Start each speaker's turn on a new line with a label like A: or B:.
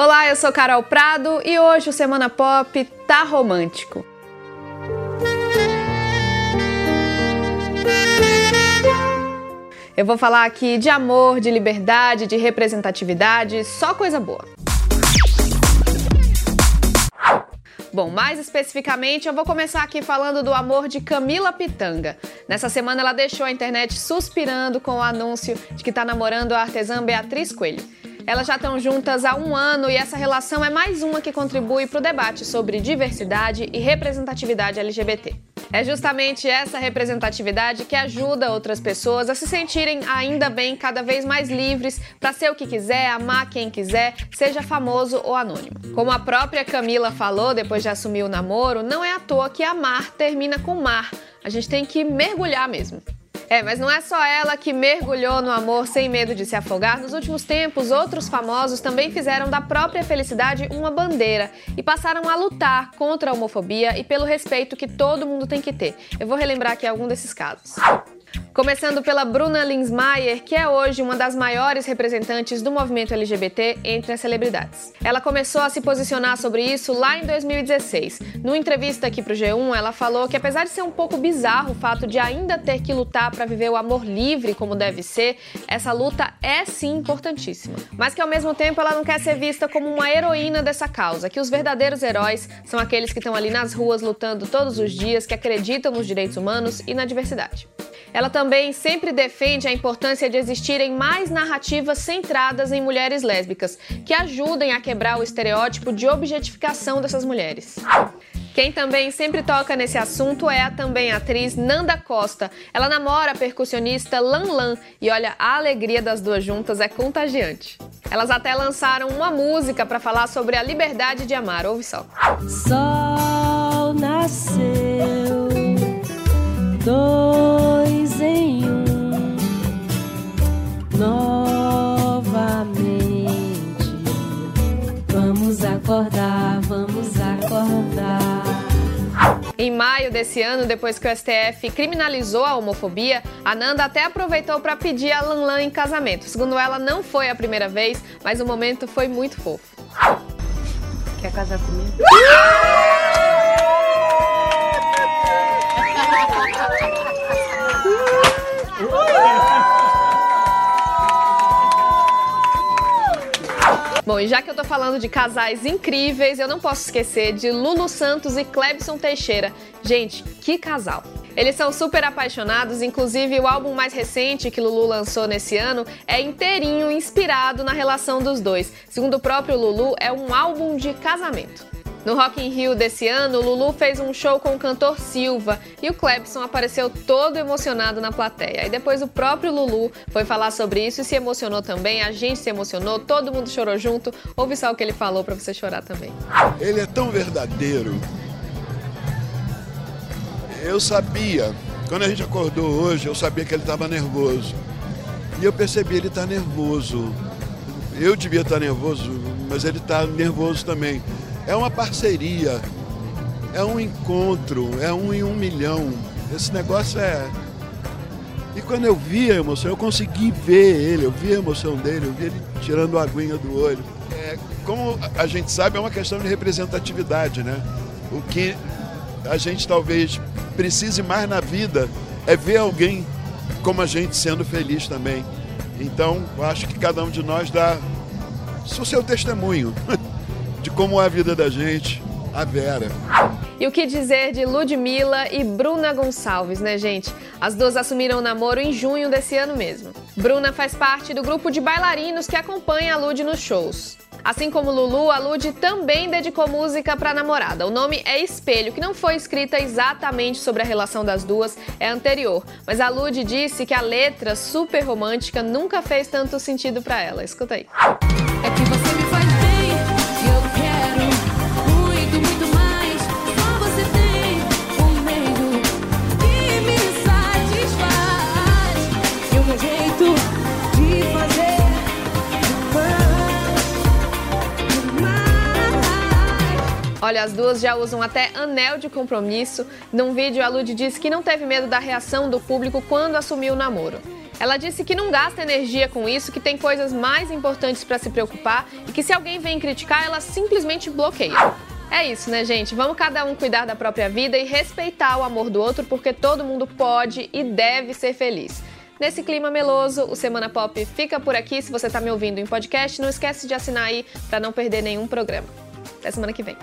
A: Olá, eu sou Carol Prado e hoje o Semana Pop tá romântico. Eu vou falar aqui de amor, de liberdade, de representatividade, só coisa boa. Bom, mais especificamente, eu vou começar aqui falando do amor de Camila Pitanga. Nessa semana, ela deixou a internet suspirando com o anúncio de que está namorando a artesã Beatriz Coelho. Elas já estão juntas há um ano e essa relação é mais uma que contribui para o debate sobre diversidade e representatividade LGBT. É justamente essa representatividade que ajuda outras pessoas a se sentirem ainda bem cada vez mais livres para ser o que quiser, amar quem quiser, seja famoso ou anônimo. Como a própria Camila falou depois de assumir o namoro, não é à toa que amar termina com mar. A gente tem que mergulhar mesmo. É, mas não é só ela que mergulhou no amor sem medo de se afogar. Nos últimos tempos, outros famosos também fizeram da própria felicidade uma bandeira e passaram a lutar contra a homofobia e pelo respeito que todo mundo tem que ter. Eu vou relembrar aqui algum desses casos. Começando pela Bruna Linsmeyer, que é hoje uma das maiores representantes do movimento LGBT entre as celebridades. Ela começou a se posicionar sobre isso lá em 2016. Numa entrevista aqui pro G1, ela falou que apesar de ser um pouco bizarro o fato de ainda ter que lutar para viver o amor livre como deve ser, essa luta é sim importantíssima. Mas que ao mesmo tempo ela não quer ser vista como uma heroína dessa causa, que os verdadeiros heróis são aqueles que estão ali nas ruas lutando todos os dias, que acreditam nos direitos humanos e na diversidade. Ela também sempre defende a importância de existirem mais narrativas centradas em mulheres lésbicas, que ajudem a quebrar o estereótipo de objetificação dessas mulheres. Quem também sempre toca nesse assunto é a também atriz Nanda Costa. Ela namora a percussionista Lan Lan e olha, a alegria das duas juntas é contagiante. Elas até lançaram uma música para falar sobre a liberdade de amar. Ouve só. Sol nasceu. Do acordar, vamos acordar. Em maio desse ano, depois que o STF criminalizou a homofobia, a Nanda até aproveitou para pedir a Lan Lan em casamento. Segundo ela, não foi a primeira vez, mas o momento foi muito fofo.
B: Quer casar comigo?
A: Bom, e já que eu tô falando de casais incríveis, eu não posso esquecer de Lulu Santos e Clebson Teixeira. Gente, que casal! Eles são super apaixonados, inclusive o álbum mais recente que Lulu lançou nesse ano é inteirinho inspirado na relação dos dois. Segundo o próprio Lulu, é um álbum de casamento. No Rock in Rio desse ano, Lulu fez um show com o cantor Silva e o Clebson apareceu todo emocionado na plateia. E depois o próprio Lulu foi falar sobre isso e se emocionou também, a gente se emocionou, todo mundo chorou junto. Ouve só o que ele falou para você chorar também.
C: Ele é tão verdadeiro. Eu sabia, quando a gente acordou hoje, eu sabia que ele estava nervoso. E eu percebi, ele está nervoso. Eu devia estar tá nervoso, mas ele está nervoso também. É uma parceria, é um encontro, é um em um milhão. Esse negócio é. E quando eu vi a emoção, eu consegui ver ele, eu vi a emoção dele, eu vi ele tirando a aguinha do olho. É, como a gente sabe, é uma questão de representatividade, né? O que a gente talvez precise mais na vida é ver alguém como a gente sendo feliz também. Então, acho que cada um de nós dá o seu testemunho. como é a vida da gente, a Vera.
A: E o que dizer de Ludmilla e Bruna Gonçalves, né, gente? As duas assumiram o namoro em junho desse ano mesmo. Bruna faz parte do grupo de bailarinos que acompanha a Lud nos shows. Assim como Lulu, a Lud também dedicou música para a namorada. O nome é Espelho, que não foi escrita exatamente sobre a relação das duas, é anterior. Mas a Lud disse que a letra super romântica nunca fez tanto sentido para ela. Escuta aí. Olha, as duas já usam até anel de compromisso. Num vídeo, a Lud disse que não teve medo da reação do público quando assumiu o namoro. Ela disse que não gasta energia com isso, que tem coisas mais importantes para se preocupar e que se alguém vem criticar, ela simplesmente bloqueia. É isso, né, gente? Vamos cada um cuidar da própria vida e respeitar o amor do outro, porque todo mundo pode e deve ser feliz. Nesse clima meloso, o Semana Pop fica por aqui. Se você está me ouvindo em podcast, não esquece de assinar aí para não perder nenhum programa. Até semana que vem.